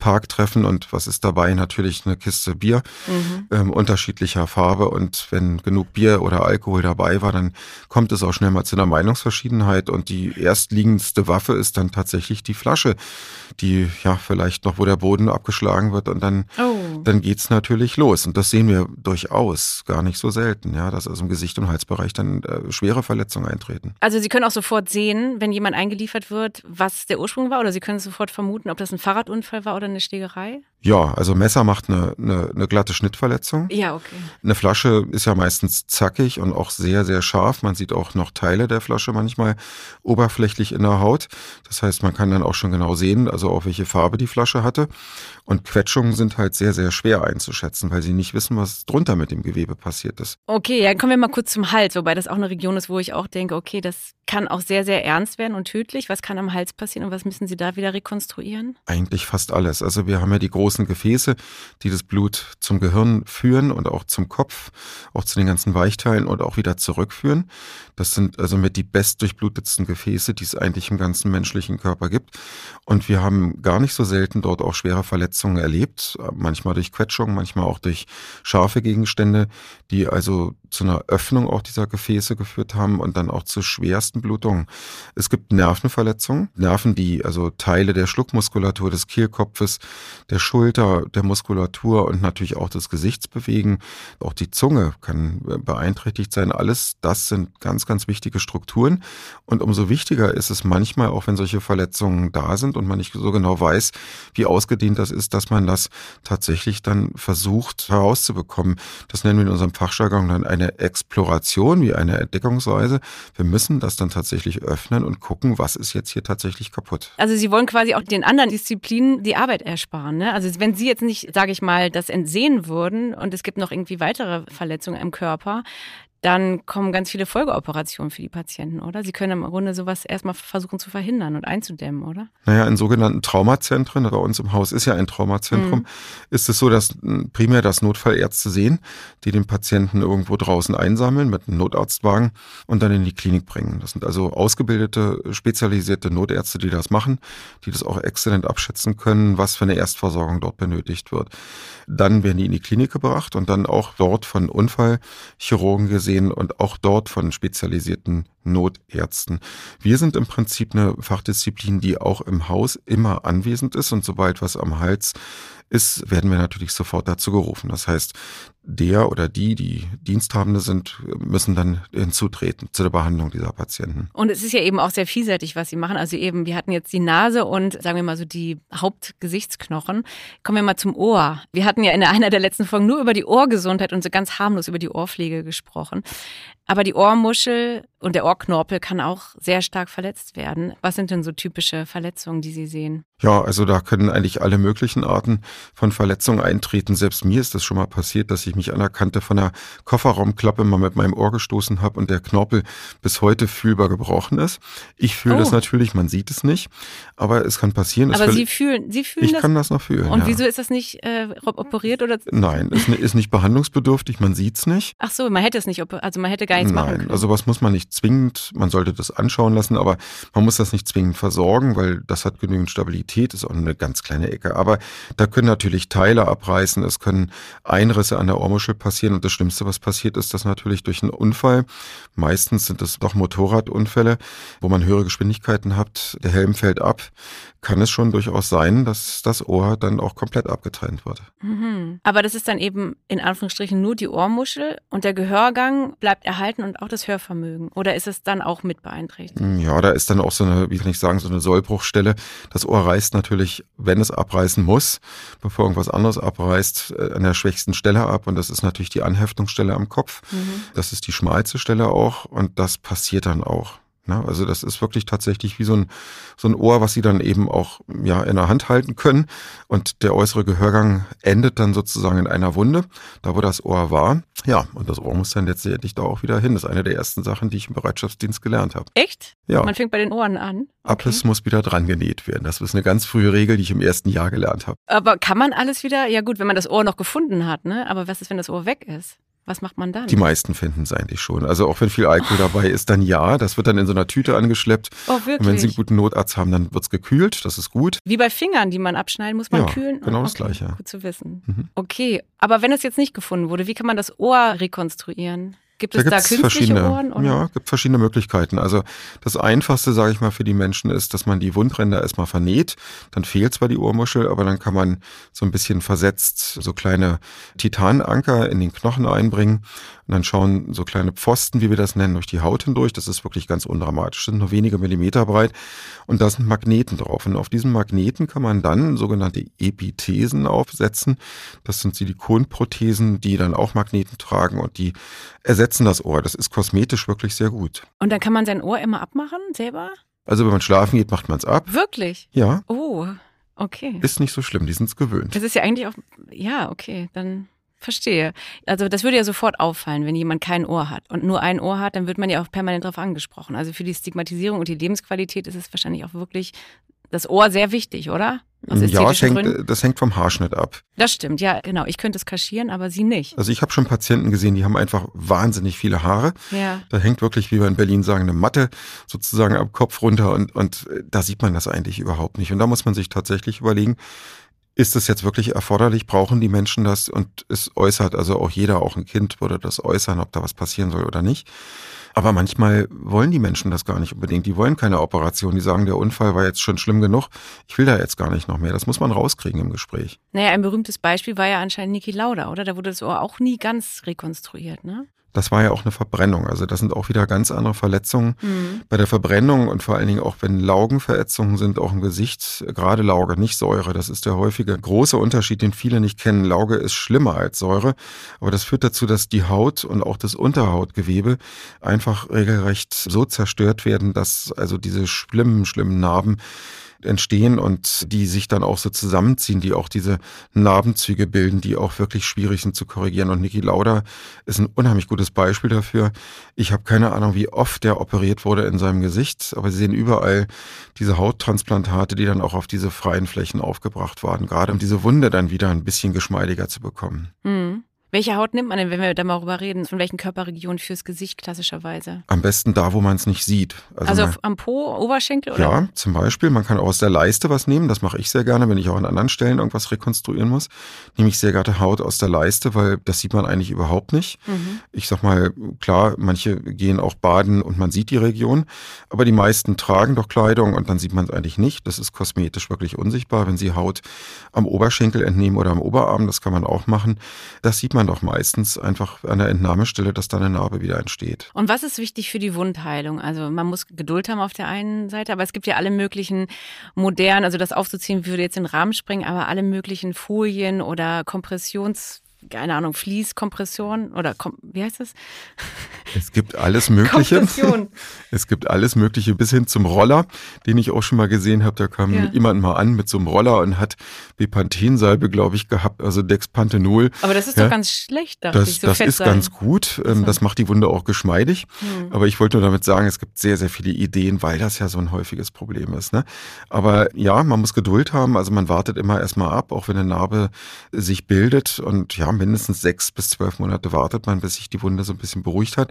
Park treffen. Und was ist dabei? Natürlich eine Kiste Bier mhm. ähm, unterschiedlicher Farbe. Und wenn genug Bier oder Alkohol dabei war, dann kommt es auch schnell mal zu einer Meinungsverschiedenheit. Und die erstliegendste Waffe ist dann tatsächlich die Flasche, die ja, vielleicht noch, wo der Boden abgeschlagen wird und dann, oh. dann geht's natürlich los. Und das sehen wir durchaus gar nicht so selten, ja, dass also im Gesicht- und Halsbereich dann äh, schwere Verletzungen eintreten. Also Sie können auch sofort sehen, wenn jemand eingeliefert wird, was der Ursprung war, oder Sie können sofort vermuten, ob das ein Fahrradunfall war oder eine Schlägerei? Ja, also Messer macht eine, eine, eine glatte Schnittverletzung. Ja, okay. Eine Flasche ist ja meistens zackig und auch sehr, sehr scharf. Man sieht auch noch Teile der Flasche manchmal oberflächlich in der Haut. Das heißt, man kann dann auch schon genau sehen, also auf welche Farbe die Flasche hatte. Und Quetschungen sind halt sehr, sehr schwer einzuschätzen, weil sie nicht wissen, was drunter mit dem Gewebe passiert ist. Okay, ja, kommen wir mal kurz zum Hals, wobei das auch eine Region ist, wo ich auch denke, okay, das kann auch sehr, sehr ernst werden und tödlich. Was kann am Hals passieren und was müssen Sie da wieder rekonstruieren? Eigentlich fast alles. Also wir haben ja die großen Gefäße, die das Blut zum Gehirn führen und auch zum Kopf, auch zu den ganzen Weichteilen und auch wieder zurückführen. Das sind also mit die bestdurchblutetsten Gefäße, die es eigentlich im ganzen menschlichen Körper gibt. Und wir haben gar nicht so selten dort auch schwere Verletzungen erlebt, manchmal durch Quetschungen, manchmal auch durch scharfe Gegenstände, die also zu einer Öffnung auch dieser Gefäße geführt haben und dann auch zu schwersten Blutungen. Es gibt Nervenverletzungen, Nerven, die also Teile der Schluckmuskulatur des Kehlkopfes, der Schulter, der Muskulatur und natürlich auch des Gesichts bewegen. Auch die Zunge kann beeinträchtigt sein. Alles das sind ganz, ganz wichtige Strukturen. Und umso wichtiger ist es manchmal, auch wenn solche Verletzungen da sind und man nicht so genau weiß, wie ausgedehnt das ist, dass man das tatsächlich dann versucht herauszubekommen. Das nennen wir in unserem Fachjargon dann eine Exploration, wie eine Entdeckungsreise. Wir müssen das dann tatsächlich öffnen und gucken, was ist jetzt hier tatsächlich kaputt. Also Sie wollen quasi auch den anderen Disziplinen die Arbeit ersparen. Ne? Also wenn Sie jetzt nicht, sage ich mal, das entsehen würden und es gibt noch irgendwie weitere Verletzungen im Körper, dann kommen ganz viele Folgeoperationen für die Patienten, oder? Sie können im Grunde sowas erstmal versuchen zu verhindern und einzudämmen, oder? Naja, in sogenannten Traumazentren, bei uns im Haus ist ja ein Traumazentrum, mhm. ist es so, dass primär das Notfallärzte sehen, die den Patienten irgendwo draußen einsammeln mit einem Notarztwagen und dann in die Klinik bringen. Das sind also ausgebildete, spezialisierte Notärzte, die das machen, die das auch exzellent abschätzen können, was für eine Erstversorgung dort benötigt wird. Dann werden die in die Klinik gebracht und dann auch dort von Unfallchirurgen gesehen und auch dort von spezialisierten Notärzten. Wir sind im Prinzip eine Fachdisziplin, die auch im Haus immer anwesend ist und sobald was am Hals ist, werden wir natürlich sofort dazu gerufen. Das heißt, der oder die, die Diensthabende sind, müssen dann hinzutreten zu der Behandlung dieser Patienten. Und es ist ja eben auch sehr vielseitig, was sie machen. Also eben, wir hatten jetzt die Nase und sagen wir mal so die Hauptgesichtsknochen. Kommen wir mal zum Ohr. Wir hatten ja in einer der letzten Folgen nur über die Ohrgesundheit und so ganz harmlos über die Ohrpflege gesprochen. Aber die Ohrmuschel und der Ohrknorpel kann auch sehr stark verletzt werden. Was sind denn so typische Verletzungen, die Sie sehen? Ja, also da können eigentlich alle möglichen Arten von Verletzungen eintreten. Selbst mir ist das schon mal passiert, dass ich mich an der Kante von der Kofferraumklappe mal mit meinem Ohr gestoßen habe und der Knorpel bis heute fühlbar gebrochen ist. Ich fühle oh. das natürlich, man sieht es nicht, aber es kann passieren. Aber Sie fühlen, Sie fühlen ich das? Ich kann das noch fühlen. Und ja. wieso ist das nicht äh, operiert oder? Nein, ist, ist nicht behandlungsbedürftig, man sieht es nicht. Ach so, man hätte es nicht, also man hätte gar nichts Nein, machen können. also was muss man nicht zwingend, man sollte das anschauen lassen, aber man muss das nicht zwingend versorgen, weil das hat genügend Stabilität, ist auch eine ganz kleine Ecke. Aber da können natürlich Teile abreißen, es können Einrisse an der Ohrmuschel passieren und das Schlimmste, was passiert, ist, dass natürlich durch einen Unfall, meistens sind es doch Motorradunfälle, wo man höhere Geschwindigkeiten hat, der Helm fällt ab, kann es schon durchaus sein, dass das Ohr dann auch komplett abgetrennt wird. Mhm. Aber das ist dann eben in Anführungsstrichen nur die Ohrmuschel und der Gehörgang bleibt erhalten und auch das Hörvermögen. Oder ist es dann auch mit beeinträchtigt? Ja, da ist dann auch so eine, wie kann ich sagen, so eine Sollbruchstelle. Das Ohr reißt natürlich, wenn es abreißen muss, bevor irgendwas anderes abreißt, äh, an der schwächsten Stelle ab. Und das ist natürlich die Anheftungsstelle am Kopf. Mhm. Das ist die schmalste Stelle auch. Und das passiert dann auch. Ne? Also das ist wirklich tatsächlich wie so ein, so ein Ohr, was sie dann eben auch ja, in der Hand halten können. Und der äußere Gehörgang endet dann sozusagen in einer Wunde, da wo das Ohr war. Ja, und das Ohr muss dann letztendlich da auch wieder hin. Das ist eine der ersten Sachen, die ich im Bereitschaftsdienst gelernt habe. Echt? Ja. Man fängt bei den Ohren an. Okay. Abriss muss wieder dran genäht werden. Das ist eine ganz frühe Regel, die ich im ersten Jahr gelernt habe. Aber kann man alles wieder? Ja gut, wenn man das Ohr noch gefunden hat, ne? Aber was ist, wenn das Ohr weg ist? Was macht man dann? Die meisten finden es eigentlich schon. Also auch wenn viel Alkohol oh. dabei ist, dann ja. Das wird dann in so einer Tüte angeschleppt. Oh, wirklich? Und wenn Sie einen guten Notarzt haben, dann wird es gekühlt. Das ist gut. Wie bei Fingern, die man abschneiden, muss man ja, kühlen? Genau okay. das gleiche. Gut zu wissen. Mhm. Okay, aber wenn es jetzt nicht gefunden wurde, wie kann man das Ohr rekonstruieren? Gibt es da, da künstliche verschiedene, Ohren? Oder? Ja, gibt verschiedene Möglichkeiten. Also das Einfachste, sage ich mal, für die Menschen ist, dass man die Wundränder erstmal vernäht. Dann fehlt zwar die Ohrmuschel, aber dann kann man so ein bisschen versetzt so kleine Titananker in den Knochen einbringen. Und dann schauen so kleine Pfosten, wie wir das nennen, durch die Haut hindurch. Das ist wirklich ganz undramatisch, sind nur wenige Millimeter breit. Und da sind Magneten drauf. Und auf diesen Magneten kann man dann sogenannte Epithesen aufsetzen. Das sind Silikonprothesen, die dann auch Magneten tragen und die ersetzen das Ohr. Das ist kosmetisch wirklich sehr gut. Und dann kann man sein Ohr immer abmachen, selber? Also wenn man schlafen geht, macht man es ab. Wirklich? Ja. Oh, okay. Ist nicht so schlimm, die sind es gewöhnt. Das ist ja eigentlich auch, ja, okay, dann Verstehe. Also das würde ja sofort auffallen, wenn jemand kein Ohr hat und nur ein Ohr hat, dann wird man ja auch permanent darauf angesprochen. Also für die Stigmatisierung und die Lebensqualität ist es wahrscheinlich auch wirklich das Ohr sehr wichtig, oder? Ja, es hängt, das hängt vom Haarschnitt ab. Das stimmt, ja, genau. Ich könnte es kaschieren, aber Sie nicht. Also ich habe schon Patienten gesehen, die haben einfach wahnsinnig viele Haare. Ja. Da hängt wirklich, wie wir in Berlin sagen, eine Matte sozusagen am Kopf runter und, und da sieht man das eigentlich überhaupt nicht. Und da muss man sich tatsächlich überlegen, ist es jetzt wirklich erforderlich? Brauchen die Menschen das? Und es äußert, also auch jeder, auch ein Kind würde das äußern, ob da was passieren soll oder nicht. Aber manchmal wollen die Menschen das gar nicht unbedingt. Die wollen keine Operation. Die sagen, der Unfall war jetzt schon schlimm genug. Ich will da jetzt gar nicht noch mehr. Das muss man rauskriegen im Gespräch. Naja, ein berühmtes Beispiel war ja anscheinend Niki Lauda, oder? Da wurde das Ohr auch nie ganz rekonstruiert, ne? Das war ja auch eine Verbrennung. Also das sind auch wieder ganz andere Verletzungen. Mhm. Bei der Verbrennung und vor allen Dingen auch wenn Laugenverätzungen sind, auch im Gesicht, gerade Lauge, nicht Säure. Das ist der häufige große Unterschied, den viele nicht kennen. Lauge ist schlimmer als Säure, aber das führt dazu, dass die Haut und auch das Unterhautgewebe einfach regelrecht so zerstört werden, dass also diese schlimmen, schlimmen Narben entstehen und die sich dann auch so zusammenziehen, die auch diese Narbenzüge bilden, die auch wirklich schwierig sind zu korrigieren. Und Niki Lauda ist ein unheimlich gutes Beispiel dafür. Ich habe keine Ahnung, wie oft der operiert wurde in seinem Gesicht, aber Sie sehen überall diese Hauttransplantate, die dann auch auf diese freien Flächen aufgebracht waren, gerade um diese Wunde dann wieder ein bisschen geschmeidiger zu bekommen. Mhm. Welche Haut nimmt man denn, wenn wir da mal drüber reden? Von welchen Körperregionen fürs Gesicht klassischerweise? Am besten da, wo man es nicht sieht. Also, also am Po, Oberschenkel oder? Ja, zum Beispiel. Man kann auch aus der Leiste was nehmen. Das mache ich sehr gerne, wenn ich auch an anderen Stellen irgendwas rekonstruieren muss. Nehme ich sehr gerne Haut aus der Leiste, weil das sieht man eigentlich überhaupt nicht. Mhm. Ich sag mal, klar, manche gehen auch baden und man sieht die Region, aber die meisten tragen doch Kleidung und dann sieht man es eigentlich nicht. Das ist kosmetisch wirklich unsichtbar. Wenn sie Haut am Oberschenkel entnehmen oder am Oberarm, das kann man auch machen. Das sieht man man doch meistens einfach an der Entnahmestelle, dass da eine Narbe wieder entsteht. Und was ist wichtig für die Wundheilung? Also man muss Geduld haben auf der einen Seite, aber es gibt ja alle möglichen modernen, also das aufzuziehen würde jetzt in den Rahmen springen, aber alle möglichen Folien oder Kompressions keine Ahnung, Fließkompression oder kom wie heißt das? Es gibt alles Mögliche. Kompression. Es gibt alles Mögliche bis hin zum Roller, den ich auch schon mal gesehen habe. Da kam ja. jemand mal an mit so einem Roller und hat Bepanthensalbe, glaube ich, gehabt, also Dexpanthenol. Aber das ist ja. doch ganz schlecht, dachte das, ich. So das ist sein. ganz gut. Ähm, das macht die Wunde auch geschmeidig. Hm. Aber ich wollte nur damit sagen, es gibt sehr, sehr viele Ideen, weil das ja so ein häufiges Problem ist. Ne? Aber ja, man muss Geduld haben. Also man wartet immer erstmal ab, auch wenn eine Narbe sich bildet. Und ja, mindestens sechs bis zwölf Monate wartet man, bis sich die Wunde so ein bisschen beruhigt hat.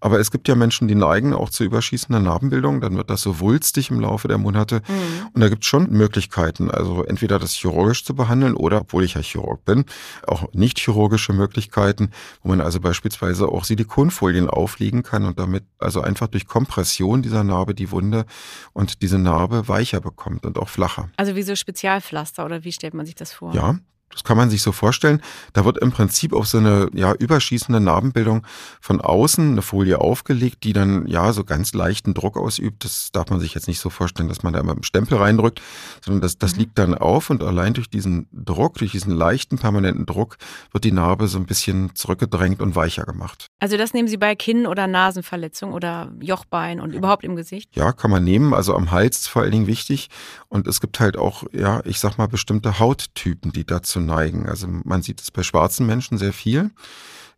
Aber es gibt ja Menschen, die neigen auch zu überschießender Narbenbildung. Dann wird das so wulstig im Laufe der Monate. Mhm. Und da gibt es schon Möglichkeiten. Also entweder das chirurgisch zu behandeln oder, obwohl ich ja Chirurg bin, auch nicht chirurgische Möglichkeiten, wo man also beispielsweise auch Silikonfolien auflegen kann und damit also einfach durch Kompression dieser Narbe die Wunde und diese Narbe weicher bekommt und auch flacher. Also wie so Spezialpflaster oder wie stellt man sich das vor? Ja, das kann man sich so vorstellen. Da wird im Prinzip auf so eine ja, überschießende Narbenbildung von außen eine Folie aufgelegt, die dann ja so ganz leichten Druck ausübt. Das darf man sich jetzt nicht so vorstellen, dass man da immer einen Stempel reindrückt, sondern das, das mhm. liegt dann auf und allein durch diesen Druck, durch diesen leichten permanenten Druck, wird die Narbe so ein bisschen zurückgedrängt und weicher gemacht. Also das nehmen Sie bei Kinn- oder Nasenverletzung oder Jochbein und überhaupt im Gesicht? Ja, kann man nehmen. Also am Hals ist vor allen Dingen wichtig. Und es gibt halt auch, ja, ich sag mal, bestimmte Hauttypen, die dazu neigen. Also man sieht es bei schwarzen Menschen sehr viel.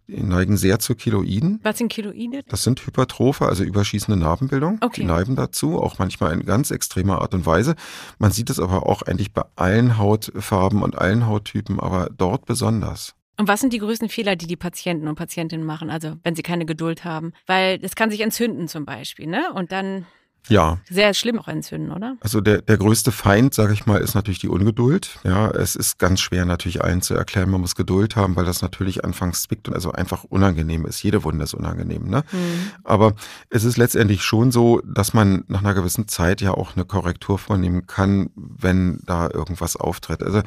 Die neigen sehr zu Keloiden. Was sind Keloide? Das sind Hypertrophe, also überschießende Narbenbildung. Okay. Die neigen dazu, auch manchmal in ganz extremer Art und Weise. Man sieht es aber auch eigentlich bei allen Hautfarben und allen Hauttypen, aber dort besonders. Und was sind die größten Fehler, die die Patienten und Patientinnen machen, also wenn sie keine Geduld haben? Weil es kann sich entzünden zum Beispiel, ne? Und dann ja. Sehr schlimm auch entzünden, oder? Also der, der größte Feind, sage ich mal, ist natürlich die Ungeduld. Ja, es ist ganz schwer natürlich allen zu erklären, man muss Geduld haben, weil das natürlich anfangs zwickt und also einfach unangenehm ist. Jede Wunde ist unangenehm. Ne? Mhm. Aber es ist letztendlich schon so, dass man nach einer gewissen Zeit ja auch eine Korrektur vornehmen kann, wenn da irgendwas auftritt. Also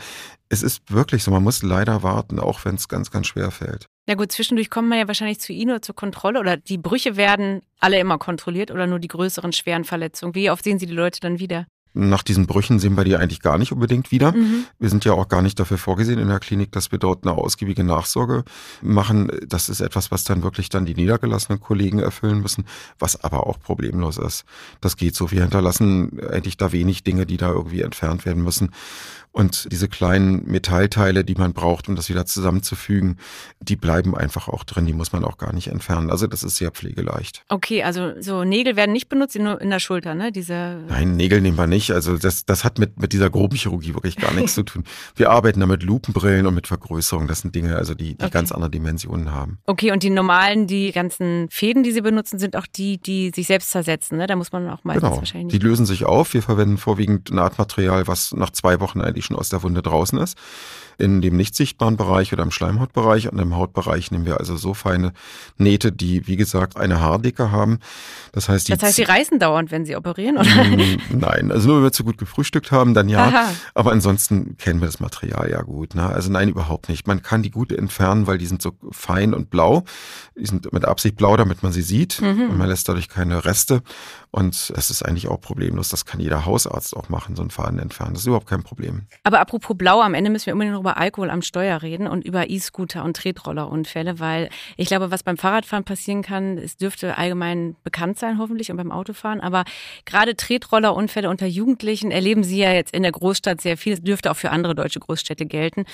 es ist wirklich so, man muss leider warten, auch wenn es ganz, ganz schwer fällt. Na gut, zwischendurch kommen wir ja wahrscheinlich zu Ihnen oder zur Kontrolle oder die Brüche werden alle immer kontrolliert oder nur die größeren schweren Verletzungen. Wie oft sehen Sie die Leute dann wieder? Nach diesen Brüchen sehen wir die eigentlich gar nicht unbedingt wieder. Mhm. Wir sind ja auch gar nicht dafür vorgesehen in der Klinik, dass wir dort eine ausgiebige Nachsorge machen. Das ist etwas, was dann wirklich dann die niedergelassenen Kollegen erfüllen müssen, was aber auch problemlos ist. Das geht so. Wir hinterlassen eigentlich da wenig Dinge, die da irgendwie entfernt werden müssen. Und diese kleinen Metallteile, die man braucht, um das wieder zusammenzufügen, die bleiben einfach auch drin. Die muss man auch gar nicht entfernen. Also das ist sehr pflegeleicht. Okay, also so Nägel werden nicht benutzt, nur in der Schulter, ne? Diese Nein, Nägel nehmen wir nicht. Also das, das hat mit, mit dieser groben Chirurgie wirklich gar nichts zu tun. Wir arbeiten da mit Lupenbrillen und mit Vergrößerung. Das sind Dinge, also die, die okay. ganz andere Dimensionen haben. Okay, und die normalen, die ganzen Fäden, die Sie benutzen, sind auch die, die sich selbst zersetzen. Ne? Da muss man auch meistens genau. wahrscheinlich. Die lösen sich auf. Wir verwenden vorwiegend Nahtmaterial, was nach zwei Wochen eigentlich schon aus der Wunde draußen ist. in dem nicht sichtbaren Bereich oder im Schleimhautbereich. Und im Hautbereich nehmen wir also so feine Nähte, die, wie gesagt, eine Haardicke haben. Das heißt, die das heißt, Sie reißen dauernd, wenn Sie operieren, oder? Mm, nein, also nur wenn wir zu gut gefrühstückt haben, dann ja. Aha. Aber ansonsten kennen wir das Material ja gut. Ne? Also nein, überhaupt nicht. Man kann die gut entfernen, weil die sind so fein und blau. Die sind mit Absicht blau, damit man sie sieht. Mhm. Und man lässt dadurch keine Reste. Und das ist eigentlich auch problemlos. Das kann jeder Hausarzt auch machen, so einen Faden entfernen. Das ist überhaupt kein Problem. Aber apropos blau, am Ende müssen wir unbedingt noch über Alkohol am Steuer reden und über E-Scooter und Tretrollerunfälle, weil ich glaube, was beim Fahrradfahren passieren kann, es dürfte allgemein bekannt sein, hoffentlich, und beim Autofahren. Aber gerade Tretrollerunfälle unter Jugendlichen erleben Sie ja jetzt in der Großstadt sehr viel. Das dürfte auch für andere deutsche Großstädte gelten.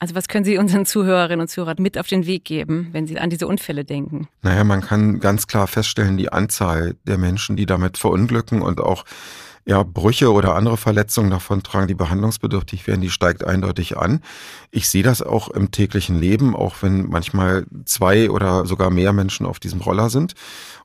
Also was können Sie unseren Zuhörerinnen und Zuhörern mit auf den Weg geben, wenn Sie an diese Unfälle denken? Naja, man kann ganz klar feststellen, die Anzahl der Menschen, die damit verunglücken und auch ja, Brüche oder andere Verletzungen davon tragen, die behandlungsbedürftig werden, die steigt eindeutig an. Ich sehe das auch im täglichen Leben, auch wenn manchmal zwei oder sogar mehr Menschen auf diesem Roller sind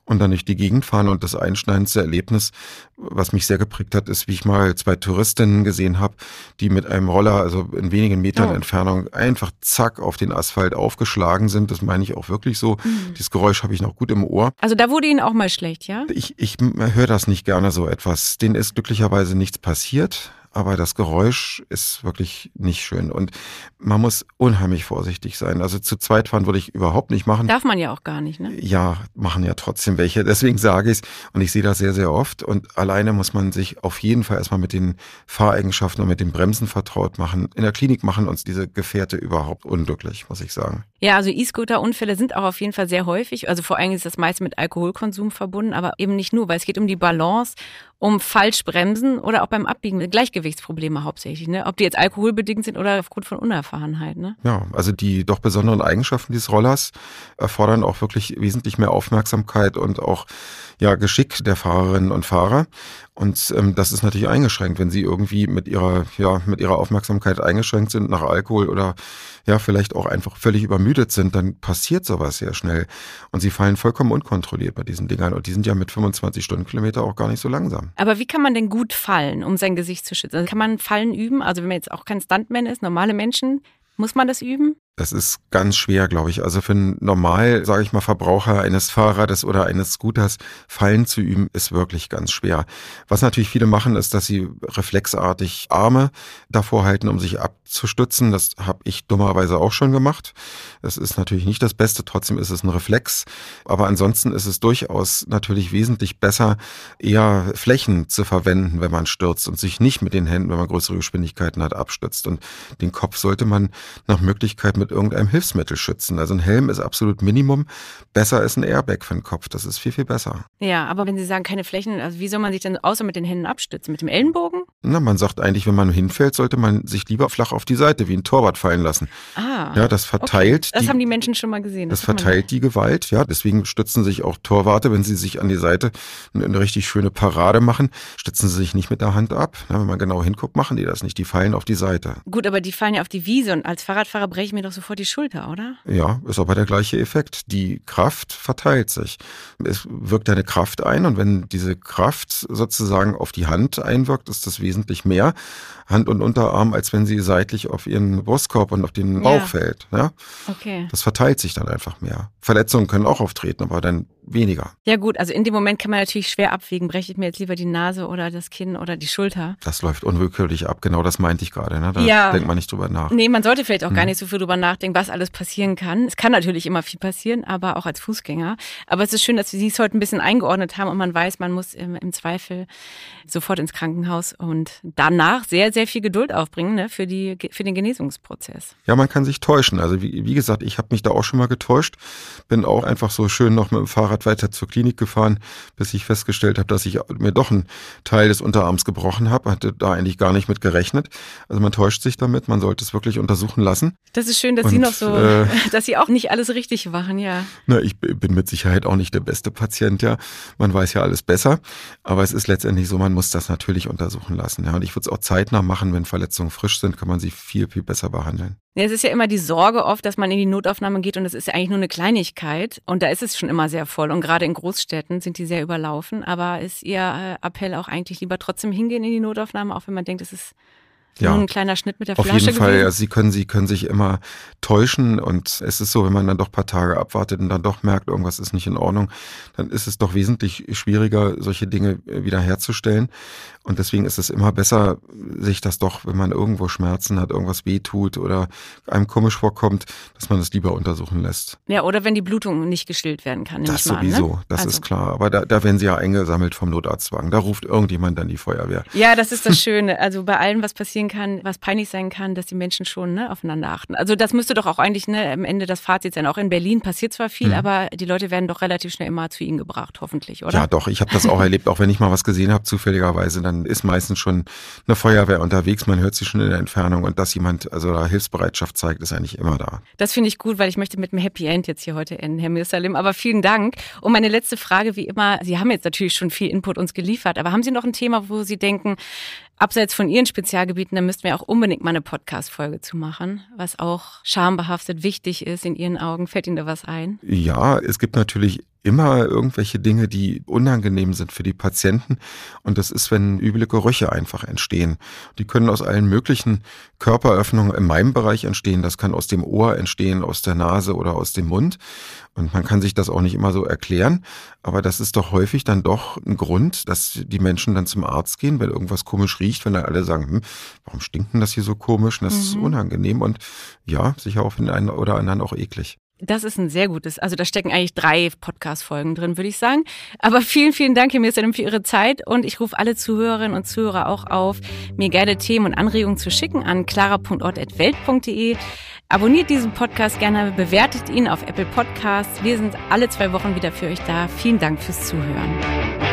und dann durch die Gegend fahren. Und das einschneidendste Erlebnis, was mich sehr geprägt hat, ist, wie ich mal zwei Touristinnen gesehen habe, die mit einem Roller, also in wenigen Metern oh. Entfernung, einfach zack auf den Asphalt aufgeschlagen sind. Das meine ich auch wirklich so. Mhm. Dieses Geräusch habe ich noch gut im Ohr. Also da wurde Ihnen auch mal schlecht, ja? Ich, ich höre das nicht gerne so etwas. Denen ist glücklicherweise nichts passiert aber das Geräusch ist wirklich nicht schön. Und man muss unheimlich vorsichtig sein. Also zu zweit fahren würde ich überhaupt nicht machen. Darf man ja auch gar nicht, ne? Ja, machen ja trotzdem welche. Deswegen sage ich es. Und ich sehe das sehr, sehr oft. Und alleine muss man sich auf jeden Fall erstmal mit den Fahreigenschaften und mit den Bremsen vertraut machen. In der Klinik machen uns diese Gefährte überhaupt unglücklich, muss ich sagen. Ja, also E-Scooter-Unfälle sind auch auf jeden Fall sehr häufig. Also vor allem ist das meist mit Alkoholkonsum verbunden, aber eben nicht nur, weil es geht um die Balance, um falsch bremsen oder auch beim Abbiegen Gleichgewichtsprobleme hauptsächlich, ne? Ob die jetzt alkoholbedingt sind oder aufgrund von Unerfahrenheit, ne? Ja, also die doch besonderen Eigenschaften dieses Rollers erfordern auch wirklich wesentlich mehr Aufmerksamkeit und auch ja Geschick der Fahrerinnen und Fahrer. Und ähm, das ist natürlich eingeschränkt, wenn sie irgendwie mit ihrer, ja, mit ihrer Aufmerksamkeit eingeschränkt sind nach Alkohol oder ja, vielleicht auch einfach völlig übermüdet sind, dann passiert sowas sehr schnell. Und sie fallen vollkommen unkontrolliert bei diesen Dingern. Und die sind ja mit 25 Stundenkilometer auch gar nicht so langsam. Aber wie kann man denn gut fallen, um sein Gesicht zu schützen? Also kann man Fallen üben? Also wenn man jetzt auch kein Stuntman ist, normale Menschen, muss man das üben? Das ist ganz schwer, glaube ich. Also für einen normal, sage ich mal, Verbraucher eines Fahrrades oder eines Scooters Fallen zu üben, ist wirklich ganz schwer. Was natürlich viele machen, ist, dass sie reflexartig Arme davor halten, um sich abzustützen. Das habe ich dummerweise auch schon gemacht. Das ist natürlich nicht das Beste, trotzdem ist es ein Reflex. Aber ansonsten ist es durchaus natürlich wesentlich besser, eher Flächen zu verwenden, wenn man stürzt und sich nicht mit den Händen, wenn man größere Geschwindigkeiten hat, abstützt. Und den Kopf sollte man nach Möglichkeit mit mit irgendeinem Hilfsmittel schützen. Also ein Helm ist absolut Minimum. Besser ist ein Airbag für den Kopf. Das ist viel, viel besser. Ja, aber wenn Sie sagen, keine Flächen, also wie soll man sich denn außer mit den Händen abstützen? Mit dem Ellenbogen? Na, man sagt eigentlich, wenn man hinfällt, sollte man sich lieber flach auf die Seite wie ein Torwart fallen lassen. Ah. Ja, das verteilt. Okay. Das die, haben die Menschen schon mal gesehen. Das, das verteilt die Gewalt. Ja, deswegen stützen sich auch Torwarte, wenn sie sich an die Seite eine richtig schöne Parade machen, stützen sie sich nicht mit der Hand ab. Ja, wenn man genau hinguckt, machen die das nicht. Die fallen auf die Seite. Gut, aber die fallen ja auf die Wiese und als Fahrradfahrer breche ich mir doch sofort die Schulter, oder? Ja, ist aber der gleiche Effekt. Die Kraft verteilt sich. Es wirkt eine Kraft ein und wenn diese Kraft sozusagen auf die Hand einwirkt, ist das wesentlich mehr Hand und Unterarm, als wenn sie seitlich auf ihren Brustkorb und auf den Bauch ja. fällt. Ja? Okay. Das verteilt sich dann einfach mehr. Verletzungen können auch auftreten, aber dann weniger. Ja gut, also in dem Moment kann man natürlich schwer abwägen, breche ich mir jetzt lieber die Nase oder das Kinn oder die Schulter. Das läuft unwillkürlich ab, genau das meinte ich gerade. Ne? Da ja. denkt man nicht drüber nach. Nee, man sollte vielleicht auch hm. gar nicht so viel drüber nachdenken, was alles passieren kann. Es kann natürlich immer viel passieren, aber auch als Fußgänger. Aber es ist schön, dass Sie es heute ein bisschen eingeordnet haben und man weiß, man muss im, im Zweifel sofort ins Krankenhaus und danach sehr, sehr viel Geduld aufbringen ne, für, die, für den Genesungsprozess. Ja, man kann sich täuschen. Also wie, wie gesagt, ich habe mich da auch schon mal getäuscht. Bin auch einfach so schön noch mit dem Fahrrad weiter zur Klinik gefahren, bis ich festgestellt habe, dass ich mir doch einen Teil des Unterarms gebrochen habe. Hatte da eigentlich gar nicht mit gerechnet. Also man täuscht sich damit. Man sollte es wirklich untersuchen lassen. Das ist schön, dass Und, Sie noch so, äh, dass Sie auch nicht alles richtig machen, ja. Na, ich bin mit Sicherheit auch nicht der beste Patient, ja. Man weiß ja alles besser. Aber es ist letztendlich so, man muss das natürlich untersuchen lassen. Ja. Und ich würde es auch zeitnah machen, wenn Verletzungen frisch sind, kann man sie viel, viel besser behandeln. Ja, es ist ja immer die Sorge oft, dass man in die Notaufnahme geht und das ist ja eigentlich nur eine Kleinigkeit und da ist es schon immer sehr voll und gerade in Großstädten sind die sehr überlaufen. Aber ist Ihr äh, Appell auch eigentlich lieber trotzdem hingehen in die Notaufnahme, auch wenn man denkt, es ist ja. Nur ein kleiner Schnitt mit der Auf Flasche. jeden Fall, also sie können, sie können sich immer täuschen und es ist so, wenn man dann doch ein paar Tage abwartet und dann doch merkt, irgendwas ist nicht in Ordnung, dann ist es doch wesentlich schwieriger, solche Dinge äh, wiederherzustellen. Und deswegen ist es immer besser, sich das doch, wenn man irgendwo Schmerzen hat, irgendwas wehtut oder einem komisch vorkommt, dass man das lieber untersuchen lässt. Ja, oder wenn die Blutung nicht gestillt werden kann. Das mal an, sowieso, ne? das Also. ist klar. Aber da, da werden sie ja eingesammelt vom Notarztwagen. Da ruft irgendjemand dann die Feuerwehr. Ja, das ist das Schöne. Also bei allem, was passieren kann, was peinlich sein kann, dass die Menschen schon ne, aufeinander achten. Also das müsste doch auch eigentlich ne, am Ende das Fazit sein. Auch in Berlin passiert zwar viel, aber die Leute werden doch relativ schnell immer zu ihnen gebracht, hoffentlich, oder? Ja, doch, ich habe das auch erlebt. Auch wenn ich mal was gesehen habe, zufälligerweise, dann ist meistens schon eine Feuerwehr unterwegs. Man hört sie schon in der Entfernung und dass jemand also da Hilfsbereitschaft zeigt, ist eigentlich immer da. Das finde ich gut, weil ich möchte mit einem Happy End jetzt hier heute enden, Herr Mirsalim. Aber vielen Dank. Und meine letzte Frage, wie immer, Sie haben jetzt natürlich schon viel Input uns geliefert, aber haben Sie noch ein Thema, wo Sie denken, abseits von Ihren Spezialgebieten, da müssten wir auch unbedingt mal eine Podcast-Folge zu machen, was auch schambehaftet wichtig ist in Ihren Augen? Fällt Ihnen da was ein? Ja, es gibt natürlich immer irgendwelche Dinge, die unangenehm sind für die Patienten. Und das ist, wenn üble Gerüche einfach entstehen. Die können aus allen möglichen Körperöffnungen in meinem Bereich entstehen. Das kann aus dem Ohr entstehen, aus der Nase oder aus dem Mund. Und man kann sich das auch nicht immer so erklären. Aber das ist doch häufig dann doch ein Grund, dass die Menschen dann zum Arzt gehen, wenn irgendwas komisch riecht, wenn dann alle sagen, hm, warum stinkt denn das hier so komisch? Und das ist unangenehm und ja, sicher auch für den einen oder anderen auch eklig. Das ist ein sehr gutes, also da stecken eigentlich drei Podcast-Folgen drin, würde ich sagen. Aber vielen, vielen Dank, Herr Mirsalim, für Ihre Zeit und ich rufe alle Zuhörerinnen und Zuhörer auch auf, mir gerne Themen und Anregungen zu schicken an clara.ort.welt.de. Abonniert diesen Podcast gerne, bewertet ihn auf Apple Podcasts. Wir sind alle zwei Wochen wieder für euch da. Vielen Dank fürs Zuhören.